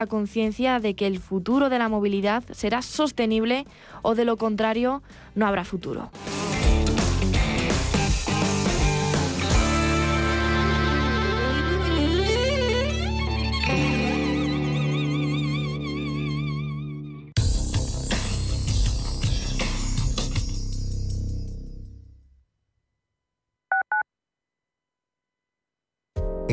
la conciencia de que el futuro de la movilidad será sostenible o de lo contrario no habrá futuro.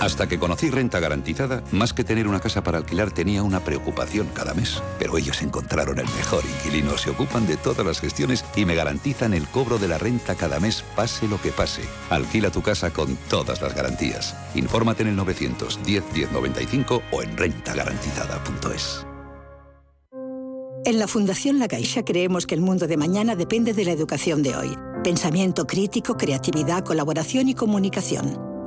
Hasta que conocí Renta Garantizada, más que tener una casa para alquilar tenía una preocupación cada mes. Pero ellos encontraron el mejor inquilino, se ocupan de todas las gestiones y me garantizan el cobro de la renta cada mes, pase lo que pase. Alquila tu casa con todas las garantías. Infórmate en el 910 1095 o en rentagarantizada.es. En la Fundación La Caixa creemos que el mundo de mañana depende de la educación de hoy. Pensamiento crítico, creatividad, colaboración y comunicación.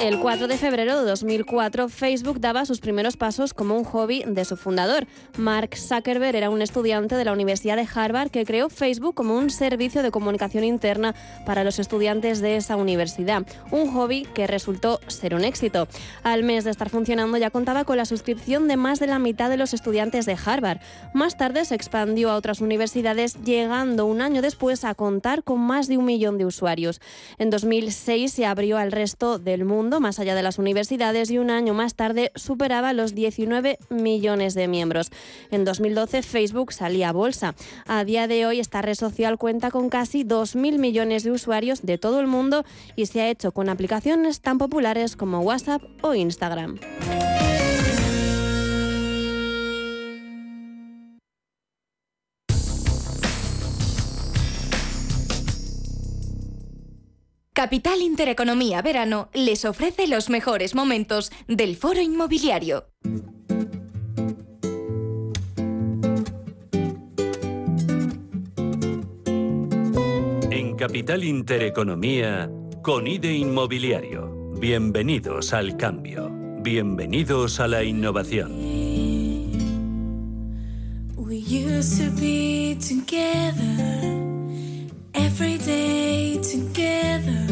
El 4 de febrero de 2004, Facebook daba sus primeros pasos como un hobby de su fundador. Mark Zuckerberg era un estudiante de la Universidad de Harvard que creó Facebook como un servicio de comunicación interna para los estudiantes de esa universidad. Un hobby que resultó ser un éxito. Al mes de estar funcionando ya contaba con la suscripción de más de la mitad de los estudiantes de Harvard. Más tarde se expandió a otras universidades, llegando un año después a contar con más de un millón de usuarios. En 2006 se abrió al resto del mundo más allá de las universidades y un año más tarde superaba los 19 millones de miembros. En 2012 Facebook salía a bolsa. A día de hoy esta red social cuenta con casi 2.000 millones de usuarios de todo el mundo y se ha hecho con aplicaciones tan populares como WhatsApp o Instagram. Capital Intereconomía Verano les ofrece los mejores momentos del foro inmobiliario. En Capital Intereconomía, con IDE Inmobiliario. Bienvenidos al cambio. Bienvenidos a la innovación. We used to be together every day together.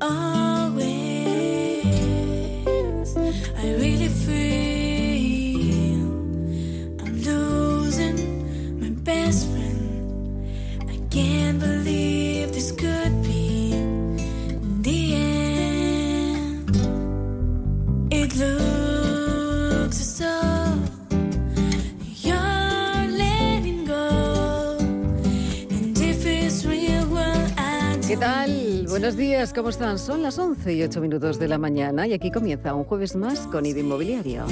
Always, I really feel I'm losing my best friend. I can't believe días, ¿cómo están? Son las 11 y 8 minutos de la mañana y aquí comienza un jueves más con IDE Inmobiliario.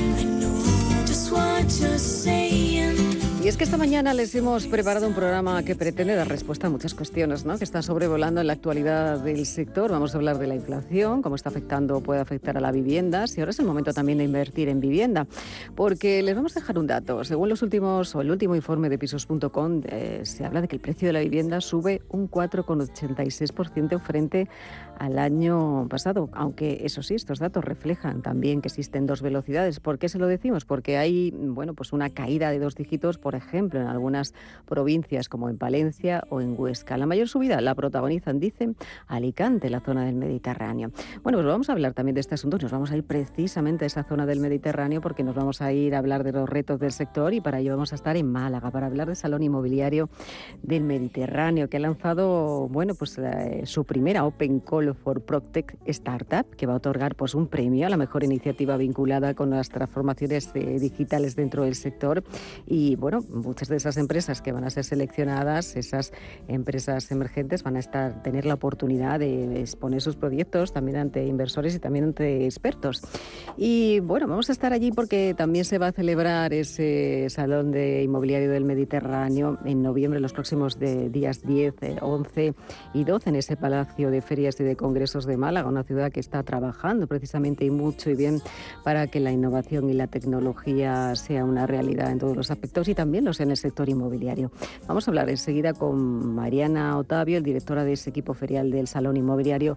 Y es que esta mañana les hemos preparado un programa que pretende dar respuesta a muchas cuestiones ¿no? que están sobrevolando en la actualidad del sector. Vamos a hablar de la inflación, cómo está afectando puede afectar a la vivienda, si ahora es el momento también de invertir en vivienda. Porque les vamos a dejar un dato. Según los últimos o el último informe de pisos.com, eh, se habla de que el precio de la vivienda sube un 4,86% frente al año pasado. Aunque eso sí, estos datos reflejan también que existen dos velocidades. ¿Por qué se lo decimos? Porque hay bueno, pues una caída de dos dígitos, por ejemplo, en algunas provincias como en Palencia o en Huesca. La mayor subida la protagonizan, dicen, Alicante, la zona del Mediterráneo. Bueno, pues vamos a hablar también de este asunto. Nos vamos a ir precisamente a esa zona del Mediterráneo porque nos vamos a ir a hablar de los retos del sector y para ello vamos a estar en Málaga para hablar del Salón Inmobiliario del Mediterráneo que ha lanzado, bueno, pues eh, su primera Open Call for Proctec Startup que va a otorgar pues un premio a la mejor iniciativa vinculada con las transformaciones eh, digitales dentro del sector y bueno, muchas de esas empresas que van a ser seleccionadas, esas empresas emergentes, van a estar tener la oportunidad de exponer sus proyectos también ante inversores y también ante expertos. Y bueno, vamos a estar allí porque también se va a celebrar ese Salón de Inmobiliario del Mediterráneo en noviembre, los próximos de días 10, eh, 11 y 12 en ese Palacio de Ferias y de Congresos de Málaga, una ciudad que está trabajando precisamente y mucho y bien para que la innovación y la tecnología sea una realidad en todos los aspectos y también lo sea en el sector inmobiliario. Vamos a hablar enseguida con Mariana Otavio, directora de ese equipo ferial del Salón Inmobiliario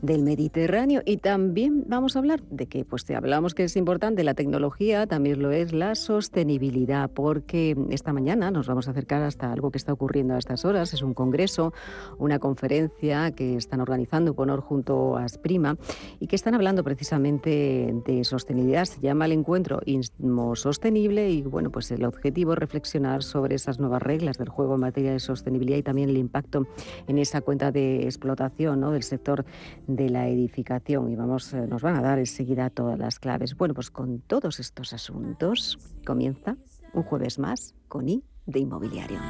del Mediterráneo y también vamos a hablar de que pues te hablamos que es importante la tecnología, también lo es la sostenibilidad, porque esta mañana nos vamos a acercar hasta algo que está ocurriendo a estas horas, es un congreso, una conferencia que están organizando Ponor junto a Asprima y que están hablando precisamente de sostenibilidad. Se llama el encuentro Inmo Sostenible y bueno, pues el objetivo es reflexionar sobre esas nuevas reglas del juego en materia de sostenibilidad y también el impacto en esa cuenta de explotación ¿no? del sector de la edificación. Y vamos, eh, nos van a dar enseguida todas las claves. Bueno, pues con todos estos asuntos comienza un jueves más con I de Inmobiliario.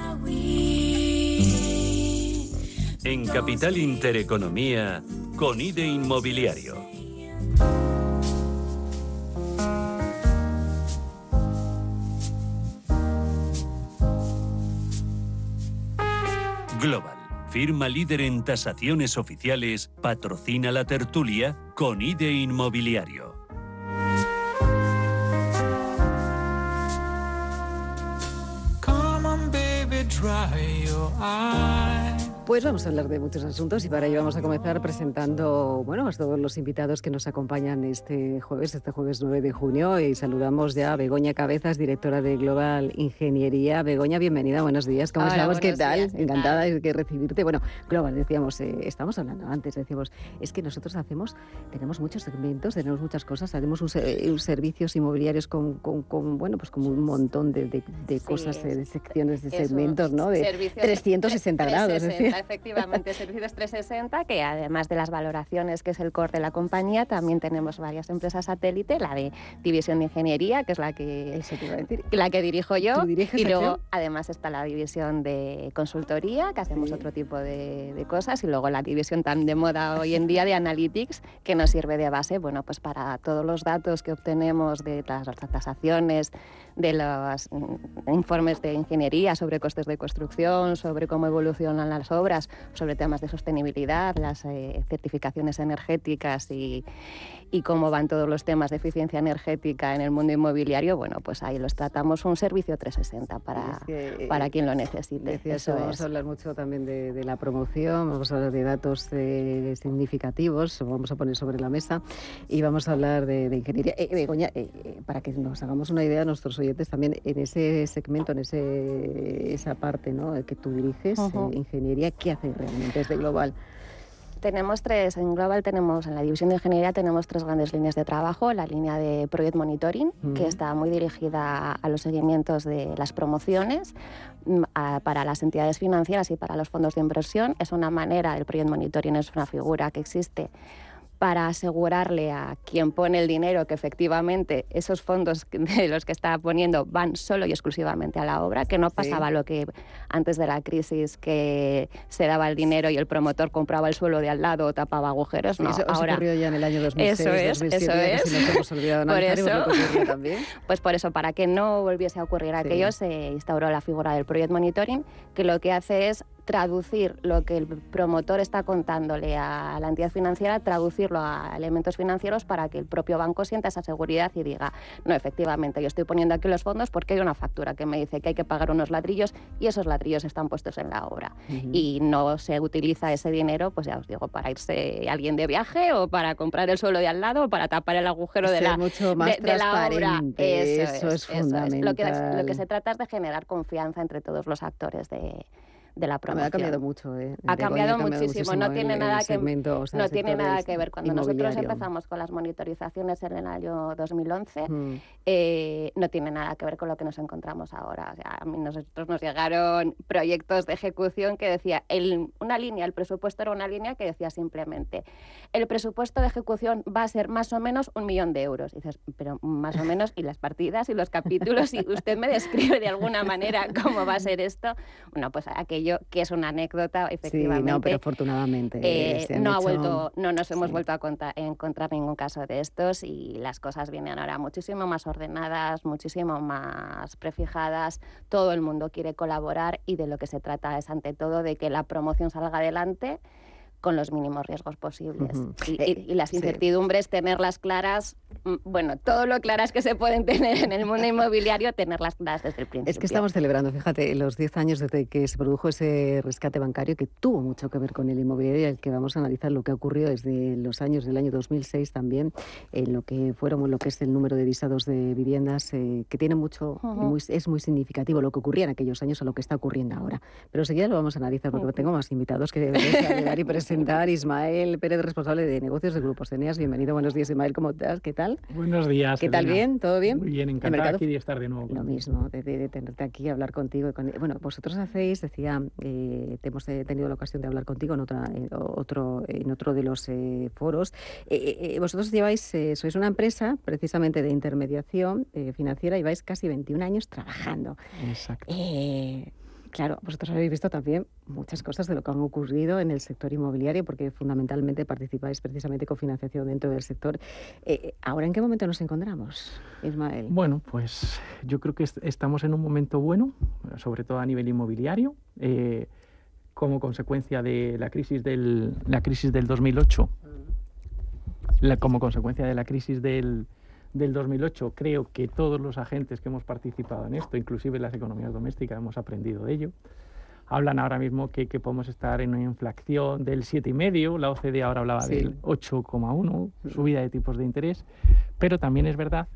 En Capital Intereconomía, con IDE Inmobiliario. Global, firma líder en tasaciones oficiales, patrocina la tertulia con IDE Inmobiliario. Come on, baby, dry your eyes. Pues vamos a hablar de muchos asuntos y para ello vamos a comenzar presentando bueno, a todos los invitados que nos acompañan este jueves, este jueves 9 de junio y saludamos ya a Begoña Cabezas, directora de Global Ingeniería. Begoña, bienvenida, buenos días, ¿cómo Hola, estamos? ¿Qué tal? días, ¿qué Encantada tal? de recibirte. Bueno, Global, decíamos, eh, estamos hablando antes, decíamos, es que nosotros hacemos, tenemos muchos segmentos, tenemos muchas cosas, hacemos un un servicios inmobiliarios con, con- con, bueno, pues como un montón de, de- de Sí, cosas, eh, de secciones, de Es segmentos, ¿no? De servicios 360 grados. es 360, efectivamente, servicios 360, que además de las valoraciones, que es el core de la compañía, también tenemos varias empresas satélite, la de División de Ingeniería, que es la que, la que dirijo yo, ¿Tú diriges y luego acción? además está la división de consultoría, que hacemos Sí. otro tipo de, de cosas, y luego la división tan de moda hoy en día de Analytics, que nos sirve de base, bueno, pues para todos los datos que obtenemos de las tasaciones, de los mm, informes de ingeniería sobre costes de construcción, sobre cómo evolucionan las obras, sobre temas de sostenibilidad, las eh, certificaciones energéticas y, y cómo van todos los temas de eficiencia energética en el mundo inmobiliario, bueno, pues ahí los tratamos un servicio 360 para, Es que, eh, para quien lo necesite. Eso vamos es. a hablar mucho también de, de la promoción, vamos a hablar de datos eh, significativos, vamos a poner sobre la mesa y vamos a hablar de, de ingeniería. Begoña, eh, para que nos hagamos una idea, nuestros oyentes también, en ese segmento, en ese, esa parte ¿no? que tú diriges, Ujú. eh, ingeniería, ¿qué hace realmente desde Global? Tenemos tres, en Global tenemos, en la división de ingeniería tenemos tres grandes líneas de trabajo. La línea de Project Monitoring, Ujú. que está muy dirigida a los seguimientos de las promociones mm, a- para las entidades financieras y para los fondos de inversión. Es una manera, el Project Monitoring es una figura que existe para asegurarle a quien pone el dinero que efectivamente esos fondos de los que está poniendo van solo y exclusivamente a la obra, que no pasaba lo que antes de la crisis que se daba el dinero y el promotor compraba el suelo de al lado o tapaba agujeros. No, eso, ahora ocurrió ya en el año 2006, Eso es, 2007, eso es. nos hemos olvidado de Por eso- también. pues por eso, para que no volviese a ocurrir aquello, se instauró la figura del Project Monitoring, que lo que hace es traducir lo que el promotor está contándole a la entidad financiera, traducirlo a elementos financieros para que el propio banco sienta esa seguridad y diga, no, efectivamente, yo estoy poniendo aquí los fondos porque hay una factura que me dice que hay que pagar unos ladrillos y esos ladrillos están puestos en la obra. Y no se utiliza ese dinero, pues ya os digo, para irse alguien de viaje o para comprar el suelo de al lado o para tapar el agujero de la, mucho más de, de la obra. transparente, Eso, eso es Lo, que, lo fundamental. que se trata es de generar confianza entre todos los actores de, de la Ha promoción. cambiado mucho, ¿eh? Ha cambiado muchísimo, no tiene el nada que segmento, o sea, no tiene nada que ver. Cuando nosotros empezamos con las monitorizaciones en el año 2011, Mm. eh, no tiene nada que ver con lo que nos encontramos ahora. O sea, a mí nosotros nos llegaron proyectos de ejecución que decía, el, una línea, el presupuesto era una línea que decía simplemente, el presupuesto de ejecución va a ser más o menos un millón de euros. Y dices, pero más o menos, y las partidas y los capítulos, y usted me describe de alguna manera cómo va a ser esto. Bueno, pues aquello que es una anécdota, Sí, efectivamente. no, pero afortunadamente Eh, no ha hecho- vuelto, no nos hemos sí. vuelto a encontrar ningún caso de estos y las cosas vienen ahora muchísimo más ordenadas, muchísimo más prefijadas. Todo el mundo quiere colaborar y de lo que se trata es ante todo de que la promoción salga adelante con los mínimos riesgos posibles. Ujú. y, Eh, y- y las sí. incertidumbres, tenerlas claras, mm, bueno, todo lo claras que se pueden tener en el mundo inmobiliario, tenerlas claras desde el principio. Es que estamos celebrando, fíjate, los 10 años desde que se produjo ese rescate bancario que tuvo mucho que ver con el inmobiliario y el que vamos a analizar lo que ha ocurrido desde los años del año 2006 también, en lo que fueron lo que es el número de visados de viviendas, eh, que tiene mucho, y Ujú. muy- es muy significativo lo que ocurría en aquellos años a lo que está ocurriendo ahora. Pero enseguida lo vamos a analizar porque tengo más invitados que debería llegar y presentar. Ismael Pérez, responsable de negocios de Grupos Ceneas. Bienvenido, buenos días, Ismael, ¿cómo estás? ¿Qué tal? Buenos días. ¿Qué tal? ¿Bien? ¿Todo bien? Muy bien, encantado aquí de estar de nuevo. Lo mismo, de, de- de tenerte aquí, hablar contigo. y con- bueno, vosotros hacéis, decía, eh, hemos eh, tenido la ocasión de hablar contigo en, otra, en, otro, en otro de los eh, foros. Eh, eh, vosotros lleváis, eh, sois una empresa precisamente de intermediación financiera, lleváis casi 21 años trabajando. Exacto. Claro, vosotros habéis visto también muchas cosas de lo que han ocurrido en el sector inmobiliario, porque fundamentalmente participáis precisamente con financiación dentro del sector. Eh, ¿Ahora en qué momento nos encontramos, Ismael? Bueno, pues yo creo que est- estamos en un momento bueno, sobre todo a nivel inmobiliario, eh, como consecuencia de la crisis del, la crisis del 2008. La- como consecuencia de la crisis del, del 2008, creo que todos los agentes que hemos participado en esto, inclusive las economías domésticas, hemos aprendido de ello. Hablan ahora mismo que, que podemos estar en una inflación del 7,5, la OCDE ahora hablaba Sí. del 8,1, subida de tipos de interés, pero también es verdad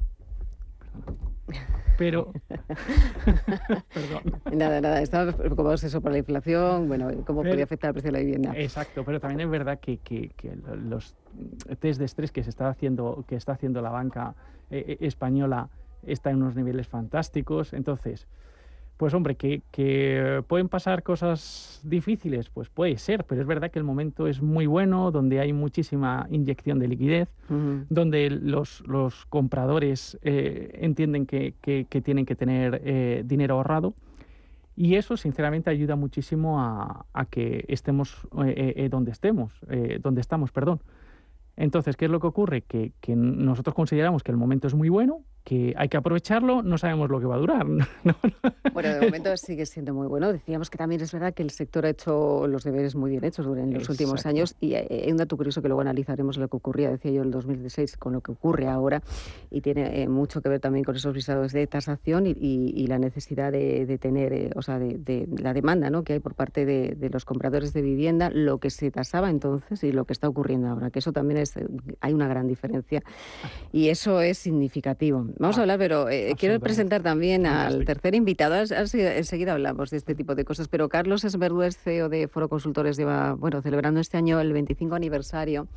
pero Perdón. Nada, nada, estamos preocupados eso por la inflación, bueno, cómo podría afectar el precio de la vivienda. Exacto, pero también es verdad que, que- que lo- los test de estrés que se está haciendo, que está haciendo la banca eh, eh, española está en unos niveles fantásticos. Entonces, pues hombre, que, que pueden pasar cosas difíciles, pues puede ser, pero es verdad que el momento es muy bueno, donde hay muchísima inyección de liquidez, Ujú. donde los, los compradores eh, entienden que, que- que tienen que tener eh, dinero ahorrado. Y eso, sinceramente, ayuda muchísimo a, a que estemos eh, eh, donde estemos, eh, donde estamos, perdón. Entonces, ¿qué es lo que ocurre? Que, que nosotros consideramos que el momento es muy bueno, que hay que aprovecharlo, no sabemos lo que va a durar. ¿no? Bueno, de momento sigue siendo muy bueno. Decíamos que también es verdad que el sector ha hecho los deberes muy bien hechos en los últimos años y hay un dato curioso que luego analizaremos lo que ocurría, decía yo, en el 2016 con lo que ocurre ahora y tiene eh, mucho que ver también con esos visados de tasación y, y- y la necesidad de, de tener, eh, o sea, de, de la demanda ¿no? que hay por parte de, de los compradores de vivienda, lo que se tasaba entonces y lo que está ocurriendo ahora, que eso también es, eh, hay una gran diferencia y eso es significativo. Vamos a hablar, pero eh, quiero presentar también al tercer invitado. Enseguida hablamos de este tipo de cosas, pero Carlos Esberduez, CEO de Foro Consultores, lleva, bueno, celebrando este año el 25 aniversario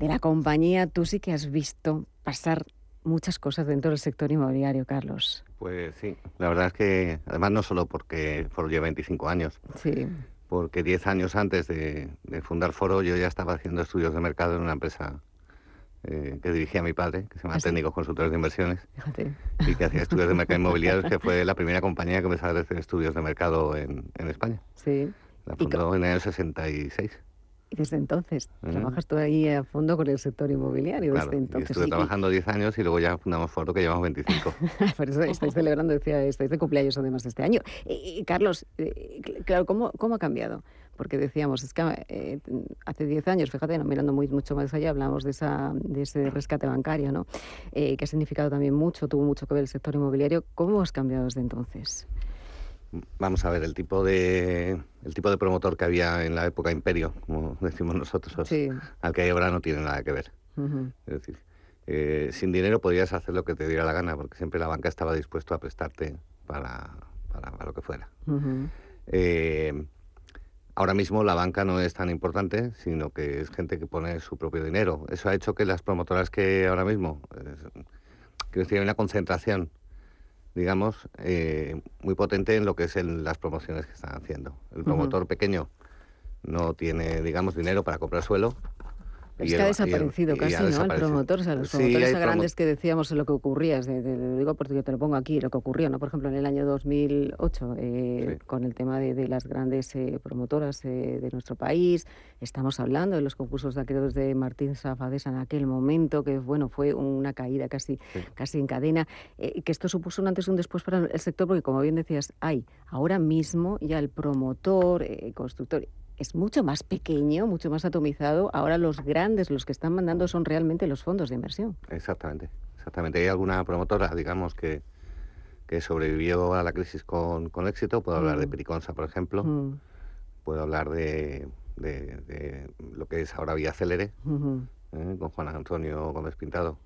de la compañía. Tú sí que has visto pasar muchas cosas dentro del sector inmobiliario, Carlos. Pues sí, la verdad es que además no solo porque Foro lleva 25 años, Sí. porque 10 años antes de, de fundar Foro yo ya estaba haciendo estudios de mercado en una empresa eh, que dirigía mi padre, que se llama ¿Ah, sí? Técnicos Consultores de Inversiones, Fíjate. y que hacía estudios de mercado inmobiliario, que fue la primera compañía que empezó a hacer estudios de mercado en, en España. Sí. La fundó en el año 66. Desde entonces, Ujú. trabajas tú ahí a fondo con el sector inmobiliario. Claro, desde entonces. estuve trabajando 10 años y luego ya fundamos Foro, que llevamos 25. Por eso estáis celebrando, decía, estáis de cumpleaños además este año. Y, y, Carlos, eh, cl- claro, ¿cómo, ¿cómo ha cambiado? Porque decíamos, es que eh, hace 10 años, fíjate, no, mirando muy, mucho más allá, hablamos de, esa, de ese rescate bancario, ¿no? Eh, que ha significado también mucho, tuvo mucho que ver el sector inmobiliario. ¿Cómo has cambiado desde entonces? Vamos a ver, el tipo de el tipo de promotor que había en la época imperio, como decimos nosotros, Sí. al que hay ahora no tiene nada que ver. Es decir, eh, sin dinero podías hacer lo que te diera la gana, porque siempre la banca estaba dispuesto a prestarte para, para, para lo que fuera. Eh, ahora mismo la banca no es tan importante, sino que es gente que pone su propio dinero. Eso ha hecho que las promotoras que ahora mismo, eh, que tienen una concentración, digamos, eh, muy potente en lo que es en las promociones que están haciendo. El promotor pequeño no tiene, digamos, dinero para comprar suelo. Es que ha y desaparecido y casi, ha ¿no? El promotor, o sea, los promotores promo- grandes que decíamos en lo que ocurría, es de- de- lo digo porque yo te lo pongo aquí, lo que ocurrió, ¿no? Por ejemplo, en el año 2008, eh, con el tema de, de las grandes eh, promotoras eh, de nuestro país, estamos hablando de los concursos de acreedores de Martín Zafadesa en aquel momento, que bueno, fue una caída casi, casi en cadena, eh, que esto supuso un antes y un después para el sector, porque como bien decías, hay ahora mismo ya el promotor, constructor, es mucho más pequeño, mucho más atomizado. Ahora los grandes, los que están mandando son realmente los fondos de inversión. Exactamente, exactamente. Hay alguna promotora, digamos, que, que sobrevivió a la crisis con, con éxito. Puedo hablar de Mm. Periconsa, por ejemplo. Mm, Puedo hablar de, de- de lo que es ahora Vía Célere, ujú, ¿eh? con Juan Antonio Gómez Pintado.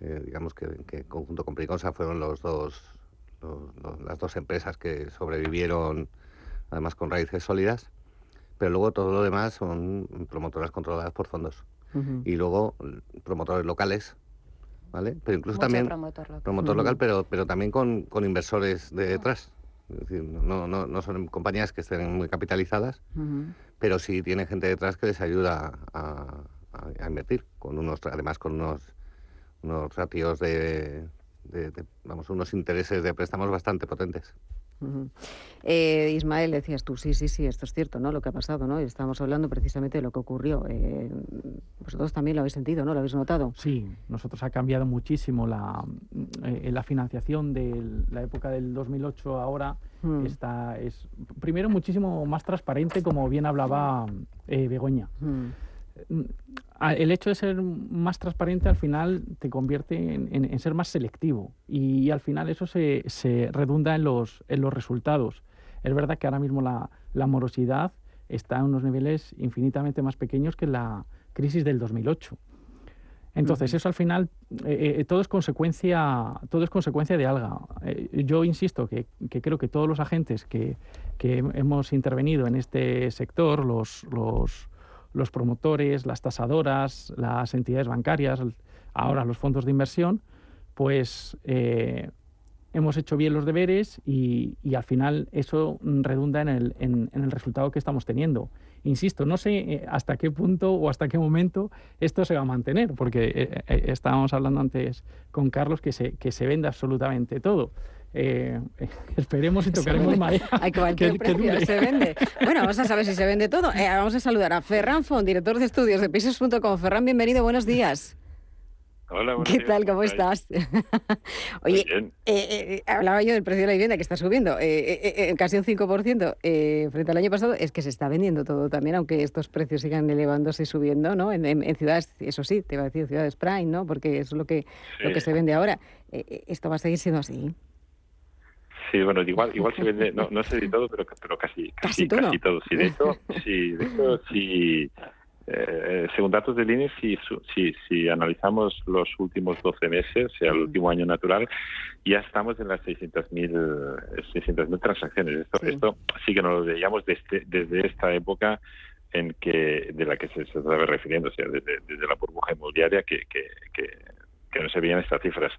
Eh, digamos que, que conjunto con Periconsa fueron los dos, los- los- las dos empresas que sobrevivieron, además con raíces sólidas. Pero luego todo lo demás son promotoras controladas por fondos. Y luego l- promotores locales, ¿vale? Pero incluso Mucho también promotor local. promotor local, pero, pero también con, con inversores de detrás. Es decir, no, no, no son compañías que estén muy capitalizadas, pero sí tiene gente detrás que les ayuda a, a- a invertir, con unos, además con unos, unos ratios de, de- de, vamos, unos intereses de préstamos bastante potentes. Eh, Ismael, decías tú, sí, sí, sí, esto es cierto, ¿no? Lo que ha pasado, ¿no? Estamos hablando precisamente de lo que ocurrió. Eh, vosotros también lo habéis sentido, ¿no? Lo habéis notado. Sí, nosotros ha cambiado muchísimo la, eh, la financiación de la época del 2008 ahora. Mm. Está, es primero muchísimo más transparente, como bien hablaba eh, Begoña. Mm. El hecho de ser más transparente al final te convierte en, en- en ser más selectivo y, al final eso se, se redunda en los, en los resultados. Es verdad que ahora mismo la, la morosidad está en unos niveles infinitamente más pequeños que la crisis del 2008. Entonces, Ujú. eso al final, eh, eh, todo, es consecuencia, todo es consecuencia de algo. Eh, yo insisto que, que creo que todos los agentes que, que hemos intervenido en este sector, los, los, los promotores, las tasadoras, las entidades bancarias, ahora los fondos de inversión, pues eh, hemos hecho bien los deberes y, al final eso redunda en el, en- el resultado que estamos teniendo. Insisto, no sé eh, hasta qué punto o hasta qué momento esto se va a mantener, porque eh, estábamos hablando antes con Carlos que se, que se vende absolutamente todo. Eh, esperemos y tocaremos madera. Hay cualquier que- que precio, dure. se vende. Bueno, vamos a saber si se vende todo. Eh, vamos a saludar a Ferran Font, director de estudios de pisos.com. Ferran, bienvenido, buenos días. Hola, buenos ¿Qué días, tal? ¿Cómo estás? Oye, eh, eh, hablaba yo del precio de la vivienda que está subiendo, eh, casi un 5% eh, frente al año pasado. Es que se está vendiendo todo también, aunque estos precios sigan elevándose y subiendo, ¿no? En, en- en ciudades, eso sí, te iba a decir ciudades prime, ¿no? Porque eso es lo que, lo que se vende ahora. Esto va a seguir siendo así. Sí, bueno, igual, igual se vende, no, no sé de todo, pero, pero casi, Casi casi, todo. casi todo. Sí, de hecho, sí, de hecho, sí, eh, según datos del INE, si, si, si analizamos los últimos 12 meses, o sea, el último año natural, ya estamos en las 600.000 600.000 transacciones. Esto, esto sí que nos lo veíamos desde, desde esta época en que de la que se, se estaba refiriendo, o sea, desde, desde la burbuja inmobiliaria que, que, que, que no se veían estas cifras.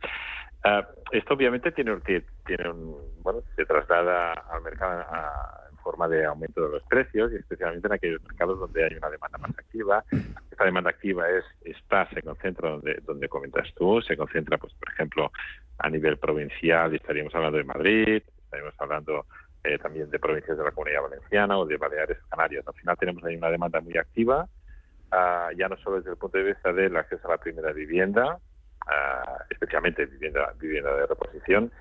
Ah, esto obviamente tiene tiene un, bueno se traslada al mercado en forma de aumento de los precios y especialmente en aquellos mercados donde hay una demanda más activa. Esta demanda activa es está se concentra donde donde comentas tú, se concentra pues por ejemplo a nivel provincial estaríamos hablando de Madrid, estaríamos hablando eh, también de provincias de la Comunidad Valenciana o de Baleares Canarias. Al final tenemos ahí una demanda muy activa, ah, ya no solo desde el punto de vista del acceso a la primera vivienda, ah, especialmente vivienda, vivienda de reposición.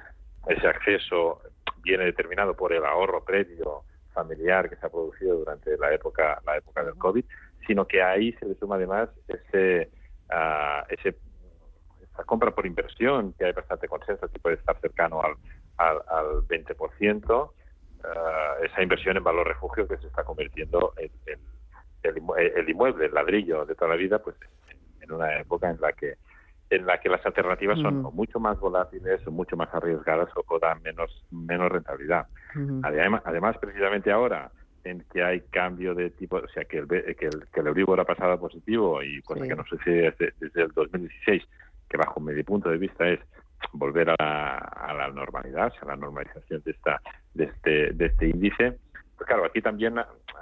Ese acceso viene determinado por el ahorro previo familiar que se ha producido durante la época, la época del COVID, sino que ahí se le suma además ese, ah, ese esa compra por inversión, que hay bastante consenso que puede estar cercano al, al, al 20%, ah, esa inversión en valor refugio que se está convirtiendo en, en el, el inmueble, el ladrillo de toda la vida, pues en una época en la que en la que las alternativas son o mucho más volátiles o mucho más arriesgadas o, o dan menos, menos rentabilidad. Además, además, precisamente ahora en que hay cambio de tipo, o sea, que el, que el, que el Euribor ha pasado a positivo y cosa Sí. que no sucede desde, desde el 2016, que bajo mi punto de vista es volver a la, a la normalidad, o sea, la normalización de, esta, de, este, de este índice. Pues claro, aquí también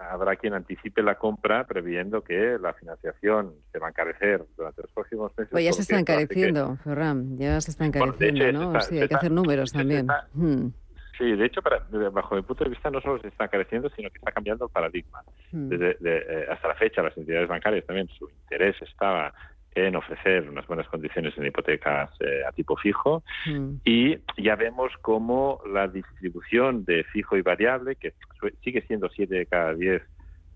habrá quien anticipe la compra previendo que la financiación se va a encarecer durante los próximos meses. Pues ya se está que- encareciendo, Ferran, ya se está Bueno, de hecho, encareciendo, ¿no? está- sí, se hay que hacer números también. está- Mm, Sí, de hecho, para, bajo mi punto de vista, no solo se está creciendo, sino que está cambiando el paradigma. mm. Desde de- eh, hasta la fecha, las entidades bancarias también, su interés estaba en ofrecer unas buenas condiciones en hipotecas eh, a tipo fijo Mm. y ya vemos cómo la distribución de fijo y variable, que sigue siendo 7 de cada 10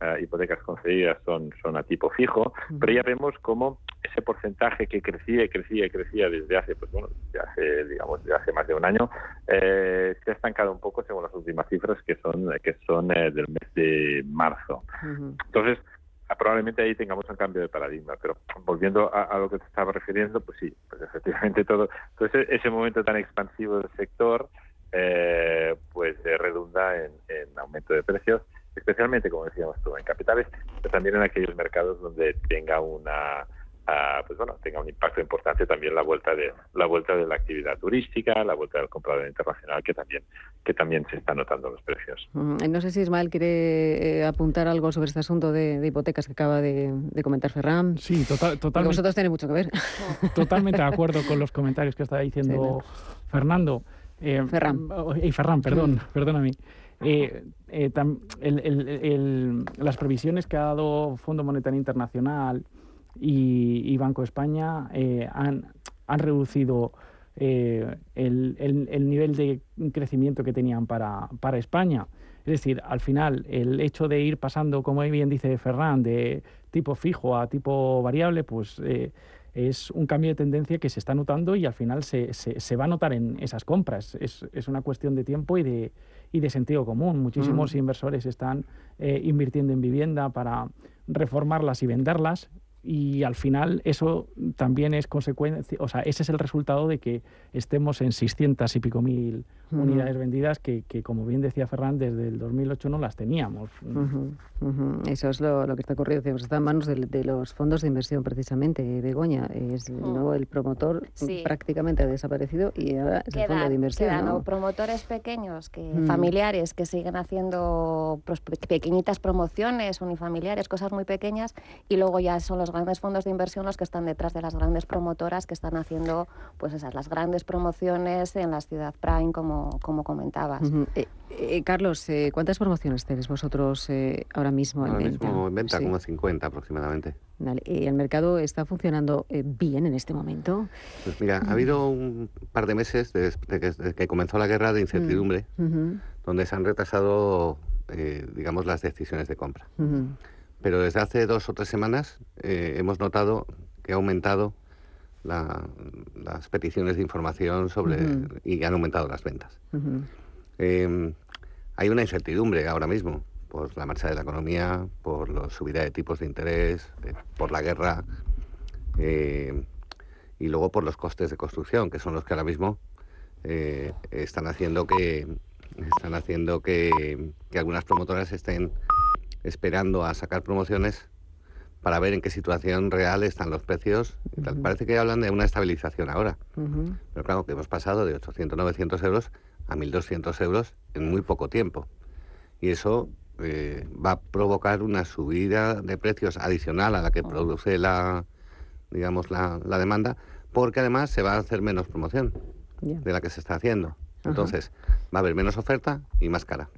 eh, hipotecas concedidas son, son a tipo fijo, pero ya vemos cómo ese porcentaje que crecía y crecía y crecía desde hace, pues bueno, desde hace, digamos, desde hace más de un año, eh, se ha estancado un poco según las últimas cifras que son, que son eh, del mes de marzo. Entonces, probablemente ahí tengamos un cambio de paradigma, pero volviendo a, a lo que te estaba refiriendo, pues sí, pues efectivamente todo, todo ese, ese momento tan expansivo del sector, eh, pues redunda en, en aumento de precios, especialmente, como decíamos tú, en capitales, pero también en aquellos mercados donde tenga una ah, pues bueno, tenga un impacto importante también la vuelta de la vuelta de la actividad turística, la vuelta del comprador internacional que también que también se está notando en los precios. Mm, No sé si Ismael quiere eh, apuntar algo sobre este asunto de, de hipotecas que acaba de, de comentar Ferran. Sí, total, totalmente. vosotros tenéis mucho que ver. Totalmente de acuerdo con los comentarios que estaba diciendo Fernando. Eh, Ferran. Y Ferran, perdón, Mm. perdóname. Eh, eh, tam- el- el- el- las previsiones que ha dado Fondo Monetario Internacional y, y Banco España eh, han, han reducido eh, el, el- el nivel de crecimiento que tenían para, para España. Es decir, al final, el hecho de ir pasando, como bien dice Ferran, de tipo fijo a tipo variable, pues eh, es un cambio de tendencia que se está notando y al final se, se- se va a notar en esas compras. Es, es una cuestión de tiempo y de, y de sentido común. Muchísimos Mm. inversores están eh, invirtiendo en vivienda para reformarlas y venderlas. Y al final eso también es consecuencia, o sea, ese es el resultado de que estemos en 600 y pico mil unidades vendidas que, que, como bien decía Ferran, desde el 2008 no las teníamos. Eso es lo, lo que está ocurriendo. Está en manos de, de los fondos de inversión, precisamente. Begoña es ¿no? el promotor Sí. prácticamente ha desaparecido y ahora es el fondo Quedan, de inversión. quedan promotores pequeños, que Mm. familiares, que siguen haciendo pros- pequeñitas promociones, unifamiliares, cosas muy pequeñas, y luego ya son los grandes fondos de inversión los que están detrás de las grandes promotoras que están haciendo pues esas las grandes promociones en la ciudad prime, como, como comentabas. Ujú. Eh, eh, Carlos, eh, ¿cuántas promociones tenéis vosotros eh, ahora mismo en Ahora venta? mismo en venta Sí. como 50 aproximadamente. Vale. ¿Y el mercado está funcionando eh, bien en este momento? Pues mira, ha habido un par de meses desde que, desde que comenzó la guerra de incertidumbre, Ujú, donde se han retrasado, eh, digamos, las decisiones de compra. Pero desde hace dos o tres semanas eh, hemos notado que ha aumentado la- las peticiones de información sobre Ujú. y han aumentado las ventas. Eh, hay una incertidumbre ahora mismo por la marcha de la economía, por la subida de tipos de interés, eh, por la guerra eh, y luego por los costes de construcción, que son los que ahora mismo eh, están haciendo que están haciendo que, que algunas promotoras estén esperando a sacar promociones para ver en qué situación real están los precios. y tal. Ujú. Parece que hablan de una estabilización ahora. Pero claro, que hemos pasado de 800, 900 euros a 1.200 euros en muy poco tiempo. Y eso eh, va a provocar una subida de precios adicional a la que produce la, digamos, la, la demanda, porque además se va a hacer menos promoción de la que se está haciendo. Entonces, va a haber menos oferta y más cara.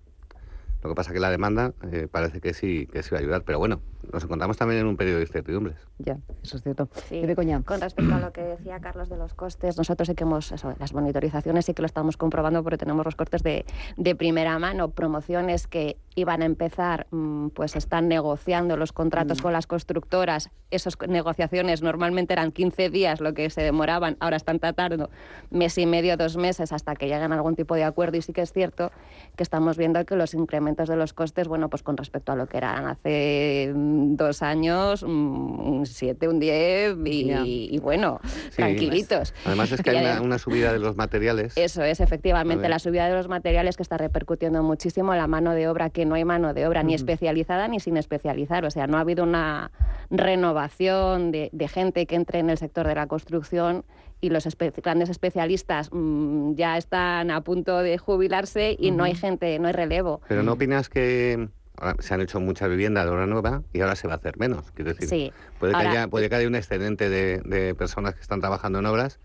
Lo que pasa que la demanda eh, parece que sí, que sí va a ayudar. Pero bueno, nos encontramos también en un periodo de incertidumbres. Ya, eso es cierto. Sí. Con respecto a lo que decía Carlos de los costes, nosotros sí que hemos, eso, las monitorizaciones sí que lo estamos comprobando porque tenemos los costes de, de primera mano, promociones que iban a empezar, mm, pues están negociando los contratos Mm. con las constructoras. Esas negociaciones normalmente eran 15 días lo que se demoraban, ahora están tardando mes y medio, dos meses hasta que lleguen a algún tipo de acuerdo y sí que es cierto que estamos viendo que los incrementos de los costes, bueno, pues con respecto a lo que eran hace en dos años mm, un 7, un 10 y, bueno, Sí. tranquilitos. Además es que hay una, subida de los materiales. Eso es, efectivamente, la subida de los materiales que está repercutiendo muchísimo la mano de obra, que no hay mano de obra ni especializada ni sin especializar. O sea, no ha habido una renovación de, de gente que entre en el sector de la construcción y los espe- grandes especialistas mm, ya están a punto de jubilarse y no hay gente, no hay relevo. Pero ¿no opinas que ahora se han hecho muchas viviendas de obra nueva y ahora se va a hacer menos? Quiero decir, Sí. puede, que haya, puede que haya un excedente de, de personas que están trabajando en obras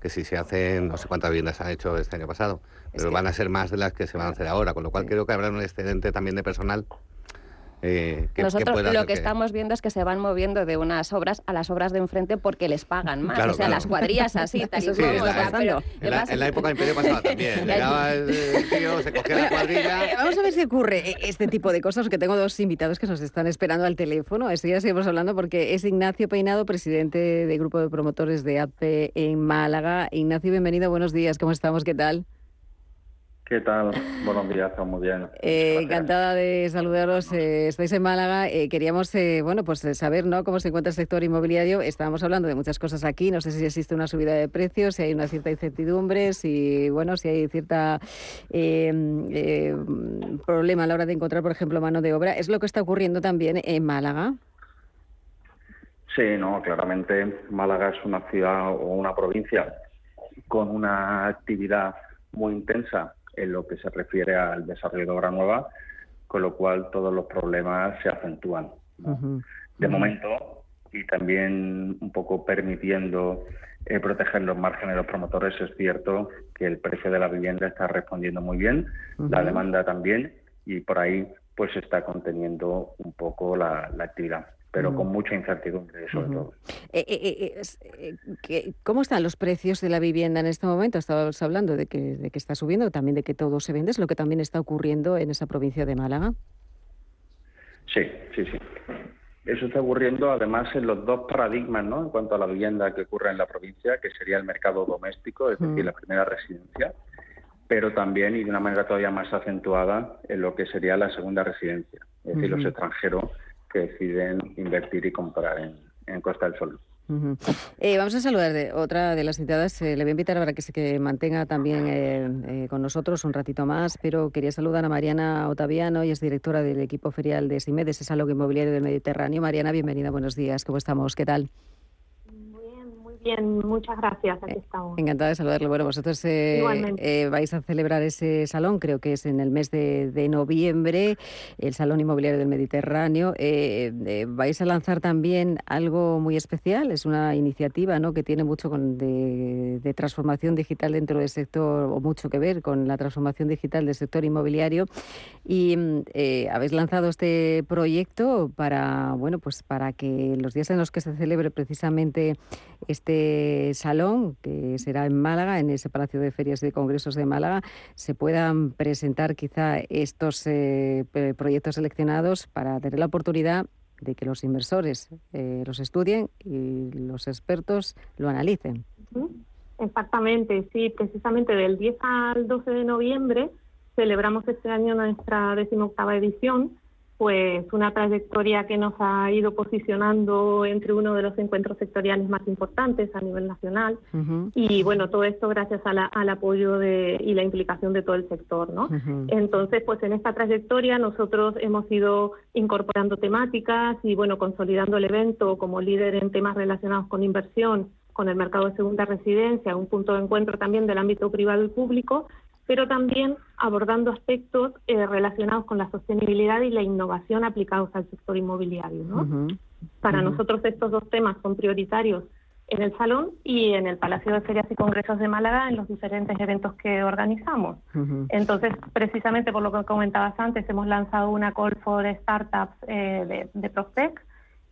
que si se hacen, no sé cuántas viviendas se han hecho este año pasado, pero que- van a ser más de las que se van a hacer ahora, con lo cual creo que habrá un excedente también de personal eh, que, Nosotros lo que, estamos viendo es que se van moviendo de unas obras a las obras de enfrente porque les pagan más. Claro, o sea, claro. las cuadrillas así, tal y Sí, como, en o la- sea, pero En la, en la época del imperio pasaba también. Llegaba el, el tío, se cogía la cuadrilla. Eh, Vamos a ver si ocurre eh, este tipo de cosas, que tengo dos invitados que nos están esperando al teléfono. Enseguida seguimos hablando porque es Ignacio Peinado, presidente del Grupo de Promotores de APE en Málaga. Ignacio, bienvenido, buenos días, ¿cómo estamos? ¿Qué tal? ¿Qué tal? Buenos días, estamos muy bien. Eh, encantada de saludaros. eh, estáis en Málaga. eh, queríamos, eh, bueno, pues saber, ¿no? Cómo se encuentra el sector inmobiliario. Estábamos hablando de muchas cosas aquí. No sé si existe una subida de precios, si hay una cierta incertidumbre, si, bueno, si hay cierta problema a la hora de encontrar, por ejemplo, mano de obra. Es lo que está ocurriendo también en Málaga. Sí, no, claramente Málaga es una ciudad o una provincia con una actividad muy intensa en lo que se refiere al desarrollo de obra nueva, con lo cual todos los problemas se acentúan. De momento, y también un poco permitiendo eh, proteger los márgenes de los promotores, es cierto que el precio de la vivienda está respondiendo muy bien, la demanda también, y por ahí pues se está conteniendo un poco la, la actividad, pero con mucha incertidumbre sobre todo. Eh, eh, eh, es, eh, ¿qué- ¿Cómo están los precios de la vivienda en este momento? Estabas hablando de que, de que está subiendo, también de que todo se vende. Es lo que también está ocurriendo en esa provincia de Málaga. Sí, sí, sí. Eso está ocurriendo además en los dos paradigmas, ¿no? En cuanto a la vivienda que ocurre en la provincia, que sería el mercado doméstico, es decir, Mm. la primera residencia, pero también y de una manera todavía más acentuada en lo que sería la segunda residencia, es decir, los extranjeros que deciden invertir y comprar en, Costa del Sol. Eh, vamos a saludar de otra de las invitadas. eh, le voy a invitar para que se mantenga también eh, eh, con nosotros un ratito más, pero quería saludar a Mariana Otaviano, y es directora del equipo ferial de SIMED, ese salón inmobiliario del Mediterráneo. Mariana, bienvenida, buenos días. ¿Cómo estamos? ¿Qué tal? Bien, muchas gracias. Aquí estamos. Encantada de saludarle. Bueno, vosotros eh, eh, vais a celebrar ese salón, creo que es en el mes de, de noviembre, el Salón Inmobiliario del Mediterráneo. Eh, eh, vais a lanzar también algo muy especial, es una iniciativa ¿no? que tiene mucho con de, de transformación digital dentro del sector, o mucho que ver con la transformación digital del sector inmobiliario. Y mm, eh, habéis lanzado este proyecto para, bueno, pues para que los días en los que se celebre precisamente este salón, que será en Málaga, en ese Palacio de Ferias y de Congresos de Málaga, se puedan presentar quizá estos eh, proyectos seleccionados para tener la oportunidad de que los inversores eh, los estudien y los expertos lo analicen. Exactamente, sí, precisamente del 10 al 12 de noviembre celebramos este año nuestra decimoctava edición, pues una trayectoria que nos ha ido posicionando entre uno de los encuentros sectoriales más importantes a nivel nacional. Y bueno, todo esto gracias a la- al apoyo de, y la implicación de todo el sector, ¿no? Entonces, pues en esta trayectoria nosotros hemos ido incorporando temáticas y bueno, consolidando el evento como líder en temas relacionados con inversión, con el mercado de segunda residencia, un punto de encuentro también del ámbito privado y público, pero también abordando aspectos eh, relacionados con la sostenibilidad y la innovación aplicados al sector inmobiliario, ¿no? Para nosotros estos dos temas son prioritarios en el salón y en el Palacio de Ferias y Congresos de Málaga en los diferentes eventos que organizamos. Entonces, precisamente por lo que comentabas antes, hemos lanzado una call for startups eh, de, de Prospect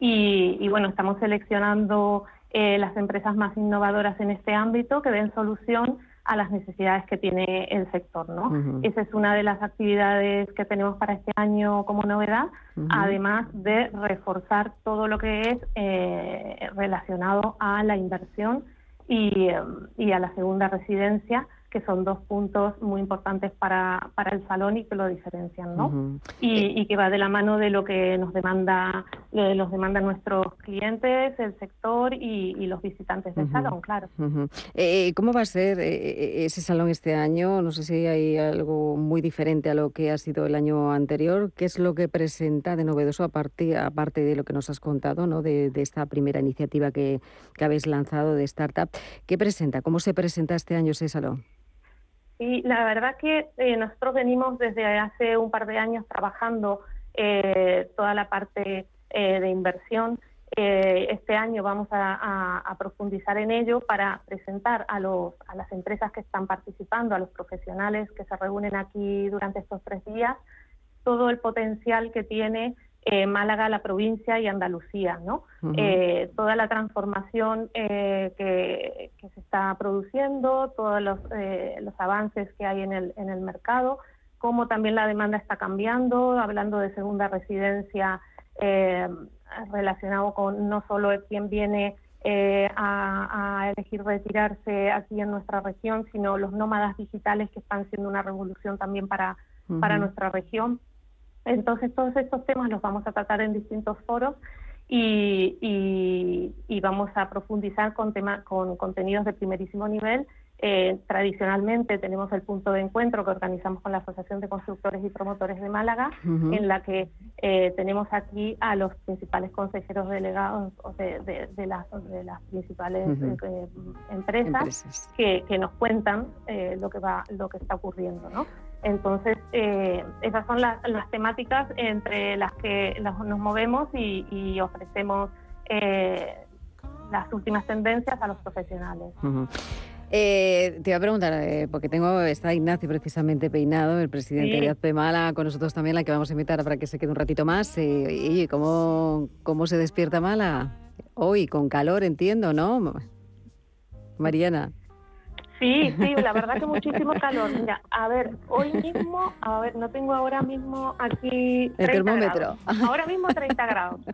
y, y, bueno, estamos seleccionando eh, las empresas más innovadoras en este ámbito que den solución a las necesidades que tiene el sector, ¿no? Esa es una de las actividades que tenemos para este año como novedad, además de reforzar todo lo que es eh, relacionado a la inversión y, eh, y a la segunda residencia, que son dos puntos muy importantes para, para el salón y que lo diferencian, ¿no? Ujú. y, y que va de la mano de lo que nos demanda, lo de los demandan nuestros clientes, el sector y, y los visitantes del salón, claro. Ujú. Eh, ¿Cómo va a ser eh, ese salón este año? No sé si hay algo muy diferente a lo que ha sido el año anterior. ¿Qué es lo que presenta de novedoso aparte, aparte de lo que nos has contado, ¿no? de, de esta primera iniciativa que, que habéis lanzado de startup? ¿Qué presenta? ¿Cómo se presenta este año ese salón? Y la verdad que eh, nosotros venimos desde hace un par de años trabajando eh, toda la parte eh, de inversión. Este año vamos a- a profundizar en ello para presentar a, los, a las empresas que están participando, a los profesionales que se reúnen aquí durante estos tres días, todo el potencial que tiene eh, Málaga, la provincia y Andalucía, ¿no? Eh, toda la transformación eh, que, que se está produciendo, todos los, eh, los avances que hay en el, en el mercado, cómo también la demanda está cambiando, hablando de segunda residencia eh, relacionado con no solo quien viene eh, a, a elegir retirarse aquí en nuestra región, sino los nómadas digitales que están siendo una revolución también para, para nuestra región. Entonces, todos estos temas los vamos a tratar en distintos foros y, y- y vamos a profundizar con, tema- con contenidos de primerísimo nivel. Eh, tradicionalmente tenemos el punto de encuentro que organizamos con la Asociación de Constructores y Promotores de Málaga, en la que eh, tenemos aquí a los principales consejeros delegados o de, de- de las, de las principales Ujú. eh, empresas, Empresas. Que, que nos cuentan eh, lo que va lo que está ocurriendo, ¿no? Entonces, eh, esas son las, las temáticas entre las que nos movemos y, y ofrecemos eh, las últimas tendencias a los profesionales. Eh, te iba a preguntar, eh, porque tengo, está Ignacio precisamente peinado, el presidente Sí. de Azpe Mala, con nosotros también, la que vamos a invitar para que se quede un ratito más. Eh, y ¿cómo, ¿Cómo se despierta Mala? Hoy, con calor, entiendo, ¿no? Mariana. Sí, sí, la verdad que muchísimo calor. Mira, a ver, hoy mismo, a ver, no tengo ahora mismo aquí 30 termómetro. grados. Ahora mismo 30 grados.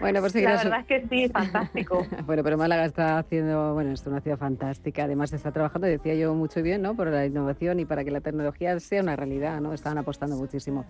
Bueno, pues La seguirás- verdad es que sí, fantástico. Bueno, pero Málaga está haciendo, bueno, es una ciudad fantástica. Además está trabajando, decía yo, mucho bien, ¿no? Por la innovación y para que la tecnología sea una realidad, ¿no? Están apostando muchísimo.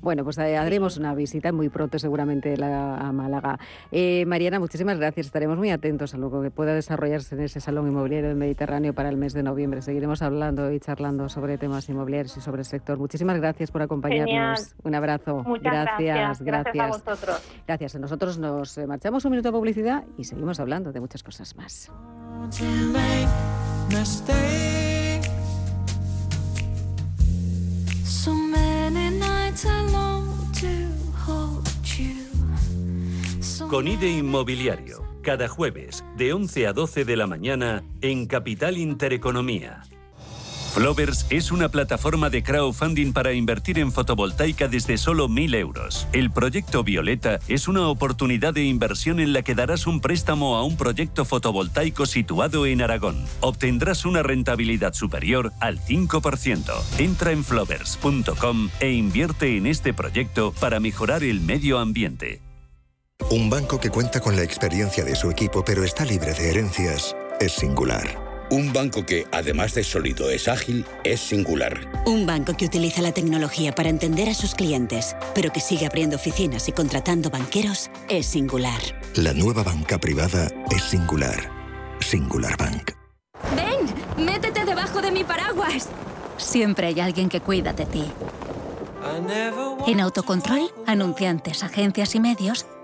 Bueno, pues eh, haremos una visita muy pronto seguramente la- a Málaga. Eh, Mariana, muchísimas gracias. Estaremos muy atentos a lo que pueda desarrollarse en ese salón inmobiliario del Mediterráneo para el mes de noviembre. Seguiremos hablando y charlando sobre temas inmobiliarios y sobre el sector. Muchísimas gracias por acompañarnos. Genial. Un abrazo. Muchas gracias. gracias. Gracias a vosotros. Gracias. Nosotros nos eh, marchamos un minuto de publicidad y seguimos hablando de muchas cosas más. Con IDE Inmobiliario, cada jueves de 11 a 12 de la mañana en Capital Intereconomía. Flovers es una plataforma de crowdfunding para invertir en fotovoltaica desde solo 1.000 euros. El proyecto Violeta es una oportunidad de inversión en la que darás un préstamo a un proyecto fotovoltaico situado en Aragón. Obtendrás una rentabilidad superior al 5%. Entra en flovers.com e invierte en este proyecto para mejorar el medio ambiente. Un banco que cuenta con la experiencia de su equipo pero está libre de herencias es singular. Un banco que, además de sólido, es ágil, es singular. Un banco que utiliza la tecnología para entender a sus clientes, pero que sigue abriendo oficinas y contratando banqueros, es singular. La nueva banca privada es singular. Singular Bank. ¡Ven! ¡Métete debajo de mi paraguas! Siempre hay alguien que cuida de ti. En Autocontrol, anunciantes, agencias y medios,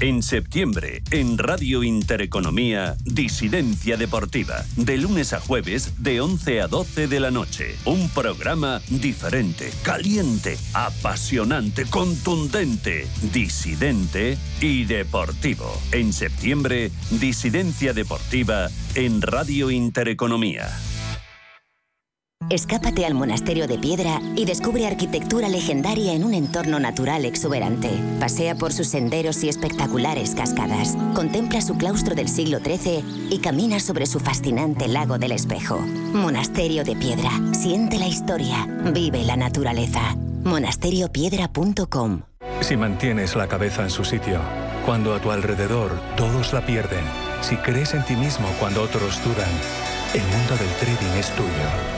En septiembre, en Radio Intereconomía, Disidencia Deportiva, de lunes a jueves, de 11 a 12 de la noche. Un programa diferente, caliente, apasionante, contundente, disidente y deportivo. En septiembre, Disidencia Deportiva en Radio Intereconomía. Escápate al monasterio de piedra y descubre arquitectura legendaria en un entorno natural exuberante. Pasea por sus senderos y espectaculares cascadas. Contempla su claustro del siglo XIII y camina sobre su fascinante lago del espejo. Monasterio de piedra. Siente la historia. Vive la naturaleza. monasteriopiedra.com. Si mantienes la cabeza en su sitio, cuando a tu alrededor todos la pierden, si crees en ti mismo cuando otros dudan, el mundo del trading es tuyo.